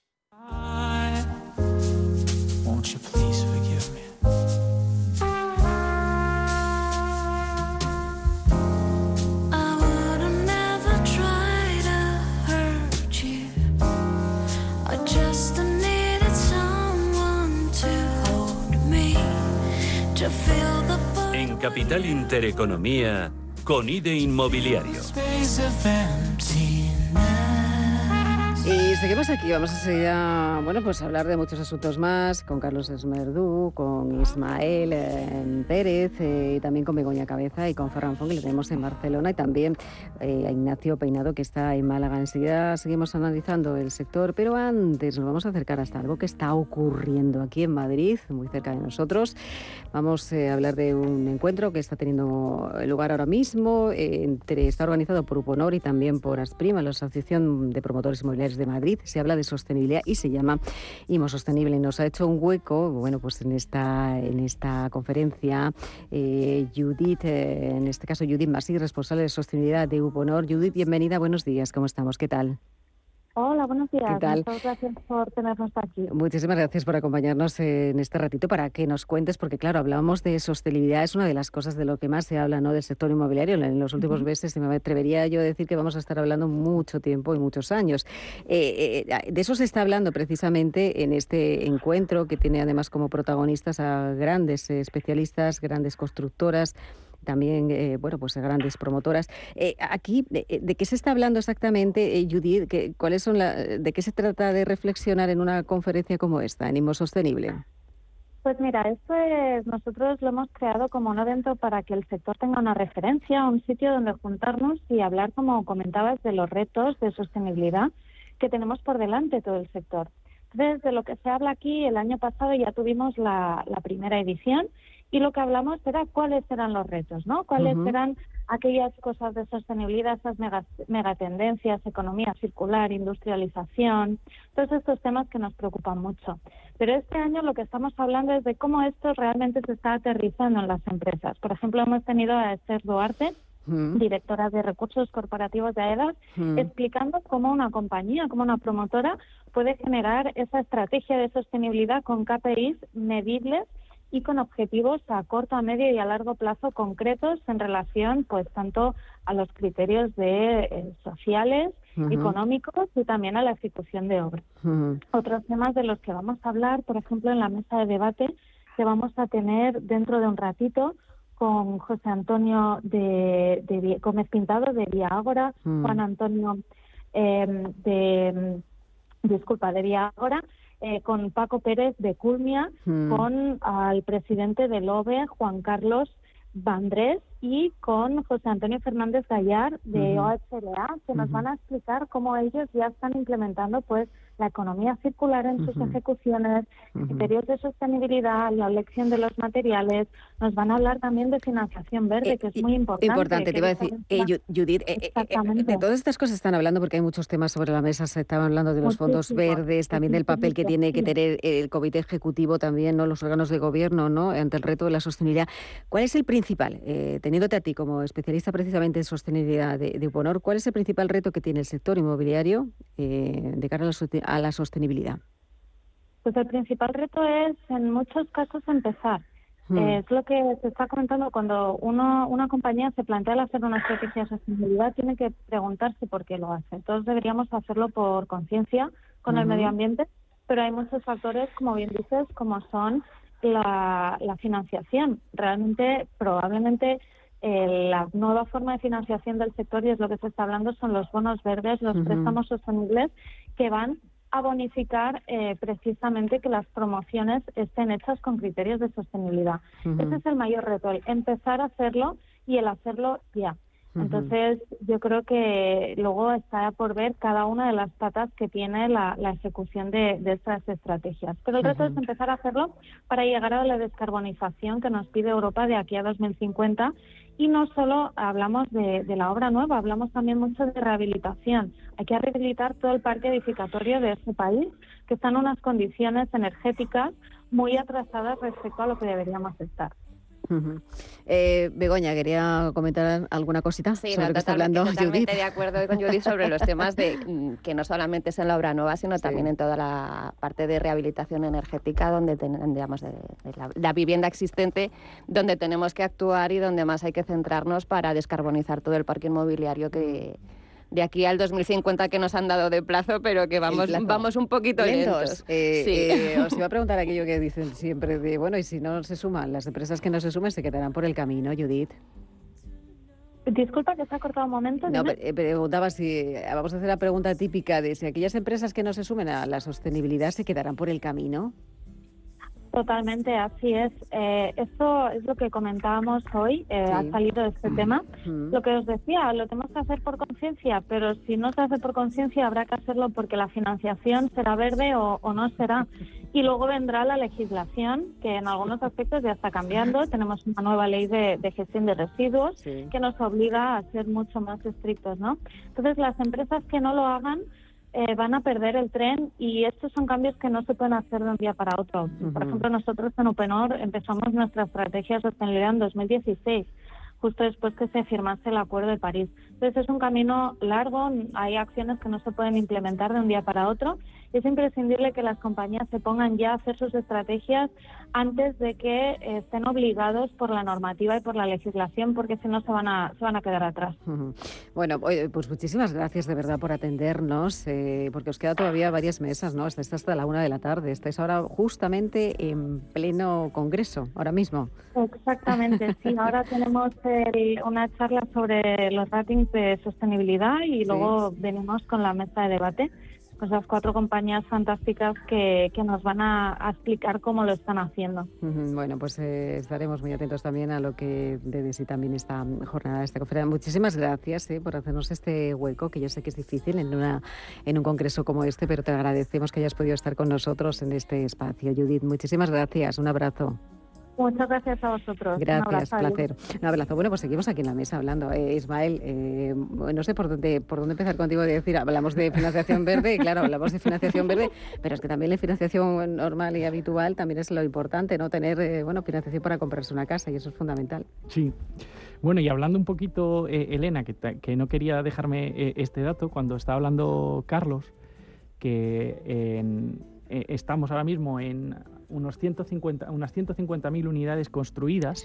Capital Intereconomía con IDE Inmobiliario. Seguimos aquí, vamos a seguir a, bueno, pues a hablar de muchos asuntos más con Carlos Esmerdú, con Ismael eh, Pérez, eh, y también con Begoña Cabeza y con Ferran Fon, que le tenemos en Barcelona, y también eh, a Ignacio Peinado, que está en Málaga. Enseguida seguimos analizando el sector, pero antes nos vamos a acercar hasta algo que está ocurriendo aquí en Madrid, muy cerca de nosotros. Vamos eh, a hablar de un encuentro que está teniendo lugar ahora mismo, eh, entre, está organizado por Uponor y también por Asprima, la Asociación de Promotores Inmobiliarios de Madrid. Se habla de sostenibilidad y se llama IMO Sostenible. Nos ha hecho un hueco, bueno, pues en esta, en esta conferencia, eh, Judith, eh, en este caso Judith Masí, responsable de sostenibilidad de Uponor. Judith, bienvenida, buenos días, ¿cómo estamos? ¿Qué tal? Hola, buenos días. ¿Qué tal? Muchas gracias por tenernos aquí. Muchísimas gracias por acompañarnos en este ratito para que nos cuentes, porque claro, hablamos de sostenibilidad, es una de las cosas de lo que más se habla ¿no? del sector inmobiliario. En los últimos Ujú. meses me atrevería yo a decir que vamos a estar hablando mucho tiempo y muchos años. Eh, eh, de eso se está hablando precisamente en este encuentro que tiene además como protagonistas a grandes eh, especialistas, grandes constructoras también eh, bueno pues grandes promotoras. Eh, aquí de, de qué se está hablando exactamente eh, Judith ¿Qué- cuáles son la, de qué se trata de reflexionar en una conferencia como esta en Imo Sostenible Pues mira, esto es, nosotros lo hemos creado como un evento para que el sector tenga una referencia, un sitio donde juntarnos y hablar, como comentabas, de los retos de sostenibilidad que tenemos por delante todo el sector. Entonces, de lo que se habla aquí, el año pasado ya tuvimos la primera edición y lo que hablamos era cuáles eran los retos, ¿no? Cuáles Ujú. eran aquellas cosas de sostenibilidad, esas mega- megatendencias, economía circular, industrialización, todos estos temas que nos preocupan mucho. Pero este año lo que estamos hablando es de cómo esto realmente se está aterrizando en las empresas. Por ejemplo, hemos tenido a Esther Duarte, Mm. directora de recursos corporativos de AEDAS, Mm. explicando cómo una compañía, cómo una promotora puede generar esa estrategia de sostenibilidad con KPIs medibles y con objetivos a corto, a medio y a largo plazo concretos en relación, pues, tanto a los criterios de eh, sociales, económicos y también a la ejecución de obras. Otros temas de los que vamos a hablar, por ejemplo, en la mesa de debate que vamos a tener dentro de un ratito con José Antonio de, de Gómez Pintado de Vía Ágora, Mm. Juan Antonio eh, de, disculpa, de Vía Ágora, eh, con Paco Pérez de Culmia, Mm. con al presidente del OVE, Juan Carlos Vandrés, y con José Antonio Fernández Gallar de. OHLA, que nos van a explicar cómo ellos ya están implementando pues la economía circular en sus ejecuciones, criterios de sostenibilidad, la elección de los materiales. Nos van a hablar también de financiación verde, que es muy importante. Importante, te iba a decir, eh, Judith, eh, eh, eh, de todas estas cosas están hablando porque hay muchos temas sobre la mesa, se estaban hablando de los fondos verdes, también del papel que tiene que tener el comité ejecutivo también, no los órganos de gobierno, ¿no? ante el reto de la sostenibilidad. ¿Cuál es el principal, eh, teniéndote a ti como especialista precisamente en sostenibilidad de, de Uponor, cuál es el principal reto que tiene el sector inmobiliario eh, de cara a la, soste- a la sostenibilidad? Pues el principal reto es, en muchos casos, empezar. Hmm. Eh, es lo que se está comentando cuando uno, una compañía se plantea el hacer una estrategia de sostenibilidad, tiene que preguntarse por qué lo hace. Todos deberíamos hacerlo por conciencia con el medio ambiente, pero hay muchos factores, como bien dices, como son la, la financiación. Realmente, probablemente, eh, la nueva forma de financiación del sector, y es lo que se está hablando, son los bonos verdes, los préstamos sostenibles, que van a bonificar eh, precisamente que las promociones estén hechas con criterios de sostenibilidad. Ese es el mayor reto, el empezar a hacerlo y el hacerlo ya. Entonces, yo creo que luego está por ver cada una de las patas que tiene la, la ejecución de, de estas estrategias. Pero el reto es empezar a hacerlo para llegar a la descarbonización que nos pide Europa de aquí a 2050. Y no solo hablamos de, de la obra nueva, hablamos también mucho de rehabilitación. Hay que rehabilitar todo el parque edificatorio de este país, que está en unas condiciones energéticas muy atrasadas respecto a lo que deberíamos estar. Ujú. Eh, Begoña, quería comentar alguna cosita Sí, sobre no, lo que está hablando totalmente Judith. de acuerdo con Judith sobre los temas de mm, que no solamente es en la obra nueva, sino también en toda la parte de rehabilitación energética, donde ten- digamos, de, de la, la vivienda existente, donde tenemos que actuar y donde más hay que centrarnos para descarbonizar todo el parque inmobiliario que de aquí al 2050 que nos han dado de plazo, pero que vamos, vamos un poquito lentos. Eh, Sí. eh, os iba a preguntar aquello que dicen siempre de, bueno, y si no se suman, las empresas que no se sumen se quedarán por el camino, Judith. Disculpa que se ha cortado un momento. No, dime. eh, preguntaba si, vamos a hacer la pregunta típica de si aquellas empresas que no se sumen a la sostenibilidad se quedarán por el camino. Totalmente, así es. Eh, esto es lo que comentábamos hoy, eh, Sí. ha salido este tema. Mm. Lo que os decía, lo tenemos que hacer por conciencia, pero si no se hace por conciencia habrá que hacerlo porque la financiación será verde o, o no será. Y luego vendrá la legislación, que en algunos aspectos ya está cambiando. Tenemos una nueva ley de, de gestión de residuos que nos obliga a ser mucho más estrictos, ¿no? Entonces, las empresas que no lo hagan eh, van a perder el tren y estos son cambios que no se pueden hacer de un día para otro. Por ejemplo, nosotros en Upenor empezamos nuestra estrategia de sostenibilidad en 2016 justo después que se firmase el Acuerdo de París. Entonces es un camino largo, hay acciones que no se pueden implementar de un día para otro. y Es imprescindible que las compañías se pongan ya a hacer sus estrategias antes de que eh, estén obligados por la normativa y por la legislación, porque si no se van a, se van a quedar atrás. Bueno, pues muchísimas gracias de verdad por atendernos, eh, porque os queda todavía varias mesas, ¿no? Estáis hasta la una de la tarde, estáis ahora justamente en pleno congreso, ahora mismo. Exactamente, sí. Ahora tenemos el- una charla sobre los ratings de sostenibilidad y luego venimos con la mesa de debate con esas cuatro compañías fantásticas que, que nos van a, a explicar cómo lo están haciendo. Bueno, pues eh, estaremos muy atentos también a lo que de sí también esta jornada, esta conferencia. Muchísimas gracias eh, por hacernos este hueco, que yo sé que es difícil en, una, en un congreso como este, pero te agradecemos que hayas podido estar con nosotros en este espacio. Judith, muchísimas gracias. Un abrazo. Muchas gracias a vosotros. Un Gracias, abrazo, adiós. placer. Un abrazo. Bueno, pues seguimos aquí en la mesa hablando. Eh, Ismael, eh, no sé por dónde, por dónde empezar contigo de decir, hablamos de financiación verde, y claro, hablamos de financiación verde, pero es que también la financiación normal y habitual también es lo importante, ¿no? Tener, eh, bueno, financiación para comprarse una casa y eso es fundamental. Sí. Bueno, y hablando un poquito, eh, Elena, que, ta- que no quería dejarme eh, este dato, cuando estaba hablando Carlos, que en- eh, estamos ahora mismo en unos 150, unas 150.000 unidades construidas.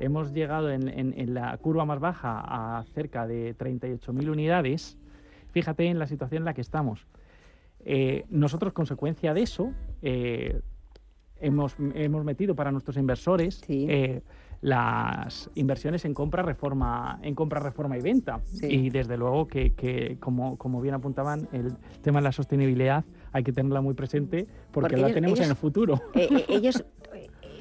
Hemos llegado en, en- en la curva más baja a cerca de 38.000 unidades. Fíjate en la situación en la que estamos. Eh, nosotros, consecuencia de eso, eh, hemos, hemos metido para nuestros inversores eh, las inversiones en compra, reforma, en compra, reforma y venta. Sí. Y desde luego que, que, como, como bien apuntaban, el tema de la sostenibilidad hay que tenerla muy presente porque, Porque la ellos- tenemos en ellos- el futuro. Eh, eh, ellos,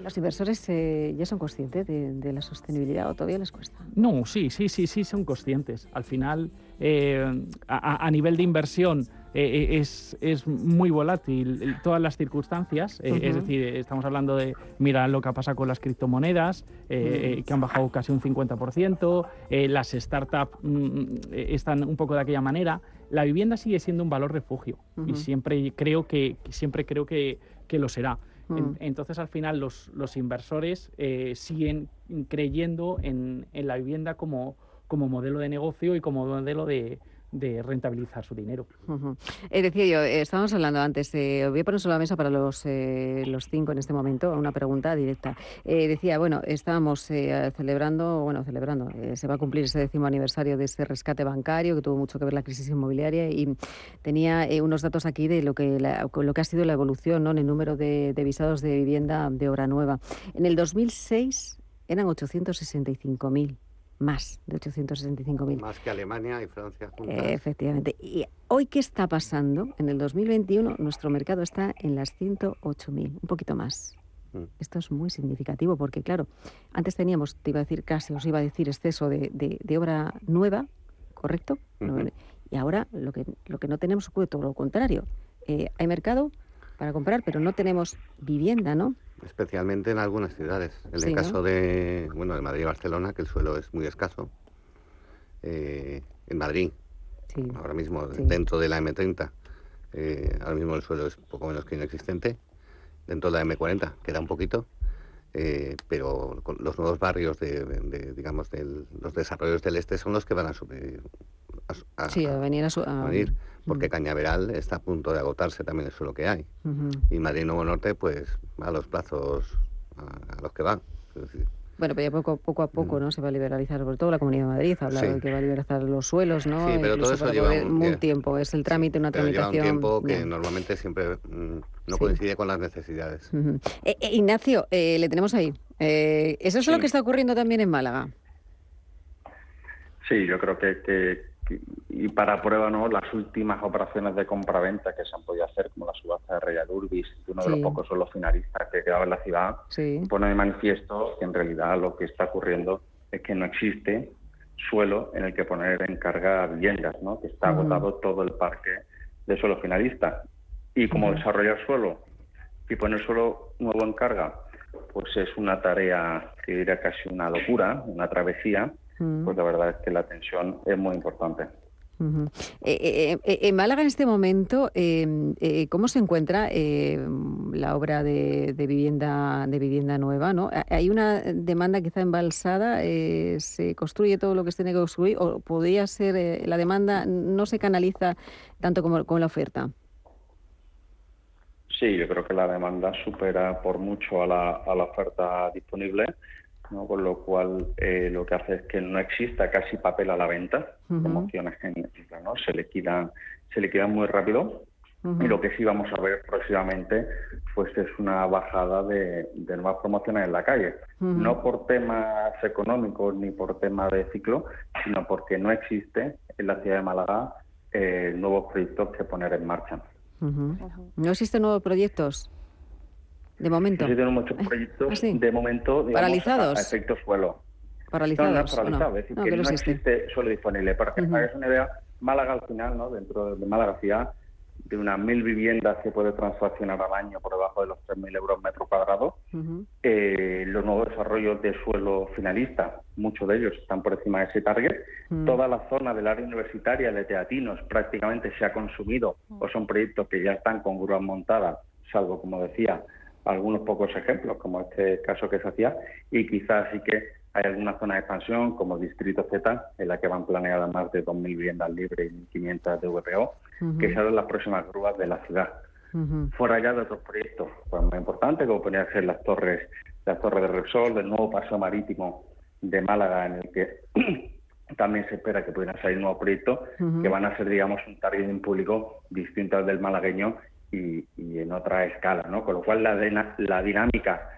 ¿Los inversores eh, ya son conscientes de, de la sostenibilidad o todavía les cuesta? No, sí, sí, sí, sí, son conscientes. Al final, eh, a, a nivel de inversión, eh, es, es, muy volátil todas las circunstancias. Eh, uh -huh. Es decir, estamos hablando de, mira lo que pasa con las criptomonedas, eh, uh -huh. que han bajado casi un 50%, las startups mm, están un poco de aquella manera. La vivienda sigue siendo un valor refugio uh -huh. y siempre creo que, siempre creo que, que lo será. Entonces, al final, los, los inversores siguen creyendo en, en la vivienda como, como modelo de negocio y como modelo de, de rentabilizar su dinero. Uh -huh. eh, decía yo, eh, estábamos hablando antes, eh, voy a poner sobre la mesa para los, eh, los cinco en este momento, una pregunta directa. Eh, decía, bueno, estábamos eh, celebrando, bueno, celebrando, se va a cumplir ese décimo aniversario de ese rescate bancario que tuvo mucho que ver la crisis inmobiliaria y tenía unos datos aquí de lo que, la, lo que ha sido la evolución ¿no? en el número de, de visados de vivienda de obra nueva. En el 2006 eran 865.000 más de 865.000. Más que Alemania y Francia juntas. Efectivamente. ¿Y hoy qué está pasando? En el 2021 nuestro mercado está en las 108.000, un poquito más. Mm. Esto es muy significativo porque, claro, antes teníamos, te iba a decir casi, os iba a decir exceso de, de, de obra nueva, ¿correcto? Uh -huh. Y ahora lo que, lo que no tenemos ocurre todo lo contrario. Eh, hay mercado para comprar, pero no tenemos vivienda, ¿no? Especialmente en algunas ciudades. En sí, el caso ¿no? de, bueno, de Madrid y Barcelona, que el suelo es muy escaso. Eh, en Madrid, sí. ahora mismo, sí. dentro de la M30, eh, ahora mismo el suelo es poco menos que inexistente. Dentro de la M40 queda un poquito. Eh, pero los nuevos barrios de, de digamos de los desarrollos del este son los que van a subir a, a, sí, a venir a, su, a venir porque uh -huh. Cañaveral está a punto de agotarse también eso lo que hay uh -huh. y Madrid Nuevo Norte pues va a los plazos a, los que van es decir, bueno, pero ya poco, poco a poco, ¿no? Se va a liberalizar, sobre todo la Comunidad de Madrid, ha hablado sí. de que va a liberalizar los suelos, ¿no? Sí, pero Incluso todo eso lleva un, un, tiempo, es el trámite, una pero tramitación. Lleva un tiempo que normalmente siempre mm, no sí. coincide con las necesidades. Uh -huh. eh, eh, Ignacio, eh, le tenemos ahí. Eh, ¿Eso es sí. lo que está ocurriendo también en Málaga? Sí, yo creo que, que, y para prueba no las últimas operaciones de compraventa que se han podido hacer como la subasta de Real Urbis uno sí. de los pocos suelos finalistas que quedaba en la ciudad sí. pone de manifiesto que en realidad lo que está ocurriendo es que no existe suelo en el que poner en carga viviendas ¿no? que está uh -huh. agotado todo el parque de suelo finalista y como uh -huh. desarrollar suelo y poner suelo nuevo en carga pues es una tarea que diría casi una locura una travesía pues la verdad es que la tensión es muy importante. Uh -huh. eh, eh, en Málaga en este momento, eh, ¿cómo se encuentra la obra de, de, vivienda de vivienda nueva? ¿no? ¿Hay una demanda quizá embalsada? ¿Se construye todo lo que se tiene que construir? ¿O podría ser la demanda no se canaliza tanto como, como la oferta? Sí, yo creo que la demanda supera por mucho a la, a la oferta disponible. ¿No? con lo cual eh, lo que hace es que no exista casi papel a la venta, uh -huh. promociones genéticas, ¿no? se liquidan, se liquidan muy rápido uh -huh. y lo que sí vamos a ver próximamente pues es una bajada de, de nuevas promociones en la calle, uh -huh. no por temas económicos ni por temas de ciclo, sino porque no existe en la ciudad de Málaga eh, nuevos proyectos que poner en marcha. ¿No existen nuevos proyectos? De momento. Sí, tenemos muchos proyectos ¿Ah, sí? de momento digamos, paralizados. A, a efecto suelo. Paralizados. No, no, paralizado, no. es decir, no, que, que no existe. existe suelo disponible. Para que uh -huh. una idea, Málaga al final, ¿no? dentro de Málaga ciudad, de unas mil viviendas que puede transaccionar al año por debajo de los 3.000 euros metro cuadrado. Uh -huh. eh, los nuevos desarrollos de suelo finalista, muchos de ellos están por encima de ese target. Uh -huh. Toda la zona del área universitaria de Teatinos prácticamente se ha consumido o son proyectos que ya están con grúas montadas, salvo, como decía, algunos pocos ejemplos, como este caso que se hacía, y quizás sí que hay alguna zona de expansión, como Distrito Z, en la que van planeadas más de 2.000 viviendas libres y 1.500 de VPO, uh -huh. que serán las próximas grúas de la ciudad. Uh -huh. Fuera ya de otros proyectos pues, muy importantes, como podrían ser las torres, las torres de Repsol, del nuevo paseo marítimo de Málaga, en el que también se espera que puedan salir nuevos proyectos uh -huh. que van a ser, digamos, un targeting público distinto al del malagueño y, y, en otra escala, ¿no? Con lo cual la, la dinámica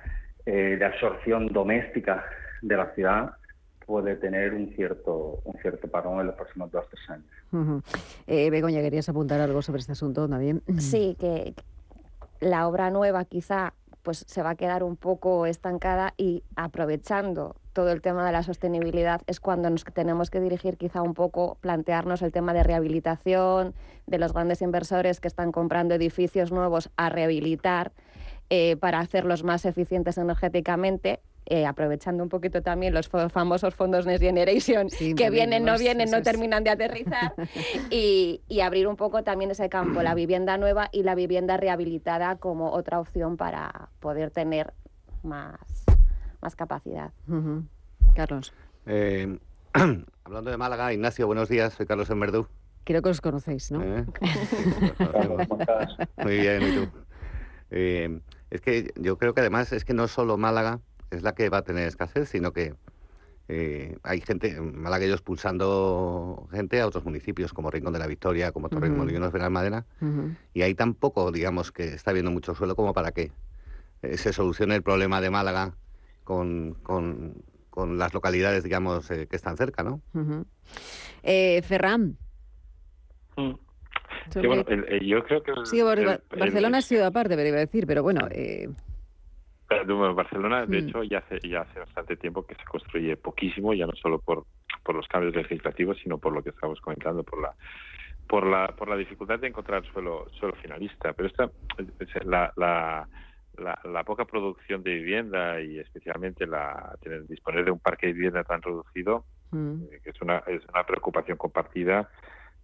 eh, de absorción doméstica de la ciudad puede tener un cierto un cierto parón en los próximos dos o tres años. Uh -huh. eh, Begoña, ¿querías apuntar algo sobre este asunto también? Sí, que la obra nueva quizá pues se va a quedar un poco estancada y aprovechando todo el tema de la sostenibilidad es cuando nos tenemos que dirigir quizá un poco, plantearnos el tema de rehabilitación, de los grandes inversores que están comprando edificios nuevos a rehabilitar eh, para hacerlos más eficientes energéticamente. eh, aprovechando un poquito también los famosos fondos Next Generation que vienen, no vienen, no terminan de aterrizar y, y abrir un poco también ese campo, la vivienda nueva y la vivienda rehabilitada como otra opción para poder tener más, más capacidad. Carlos, Eh, hablando de Málaga, Ignacio, buenos días, soy Carlos Enverdú. creo que os conocéis, ¿no? ¿Eh? Muy bien, ¿y tú? Eh, es que yo creo que además es que no solo Málaga es la que va a tener escasez, sino que eh, hay gente, malagueños pulsando gente a otros municipios como Rincón de la Victoria, como Torremolinos, Benalmádena, Ujú. y hay tan poco, digamos, que está habiendo mucho suelo como para que eh, se solucione el problema de Málaga con, con- con las localidades, digamos, eh, que están cerca, ¿no? Eh, Ferran. Mm. Sí, sobre- bueno, el- el- yo creo que... el- Sí, Bar- el- Bar- el- Barcelona ha sido aparte, pero iba a decir, pero bueno, eh, Barcelona, de Mm. hecho, ya hace, ya hace bastante tiempo que se construye poquísimo, ya no solo por, por los cambios legislativos, sino por lo que estamos comentando, por la por la por la dificultad de encontrar suelo suelo finalista. Pero esta es- la, la, la, la poca producción de vivienda y especialmente la tener, disponer de un parque de vivienda tan reducido mm, que es una, es una preocupación compartida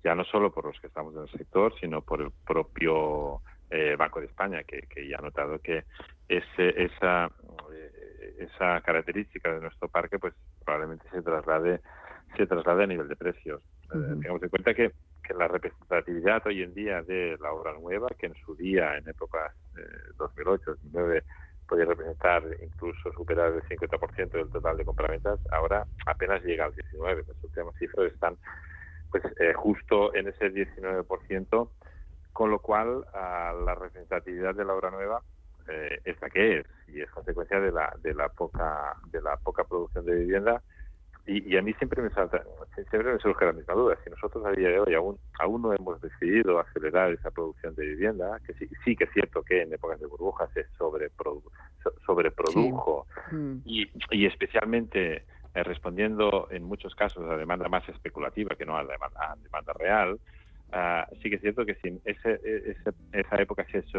ya no solo por los que estamos en el sector, sino por el propio eh, Banco de España, que, que ya ha notado que ese, esa, eh, esa característica de nuestro parque pues probablemente se traslade se traslade a nivel de precios. Eh, tengamos en cuenta que, que la representatividad hoy en día de la obra nueva, que en su día, en épocas eh, 2008, 2009, podía representar incluso superar el 50% del total de compraventas, ahora apenas llega al 19%. Las últimas cifras están pues eh, justo en ese 19%, con lo cual ah, la representatividad de la obra nueva eh, es la que es y es consecuencia de la de la poca de la poca producción de vivienda y, y a mí siempre me salta, siempre me surge la misma duda si nosotros a día de hoy aún aún no hemos decidido acelerar esa producción de vivienda que sí, sí que es cierto que en épocas de burbujas se sobreprodu- so- sobreprodujo mm, y, y especialmente eh, respondiendo en muchos casos a demanda más especulativa que no a demanda, a demanda real, ah, sí que es cierto que si ese, ese- esa época se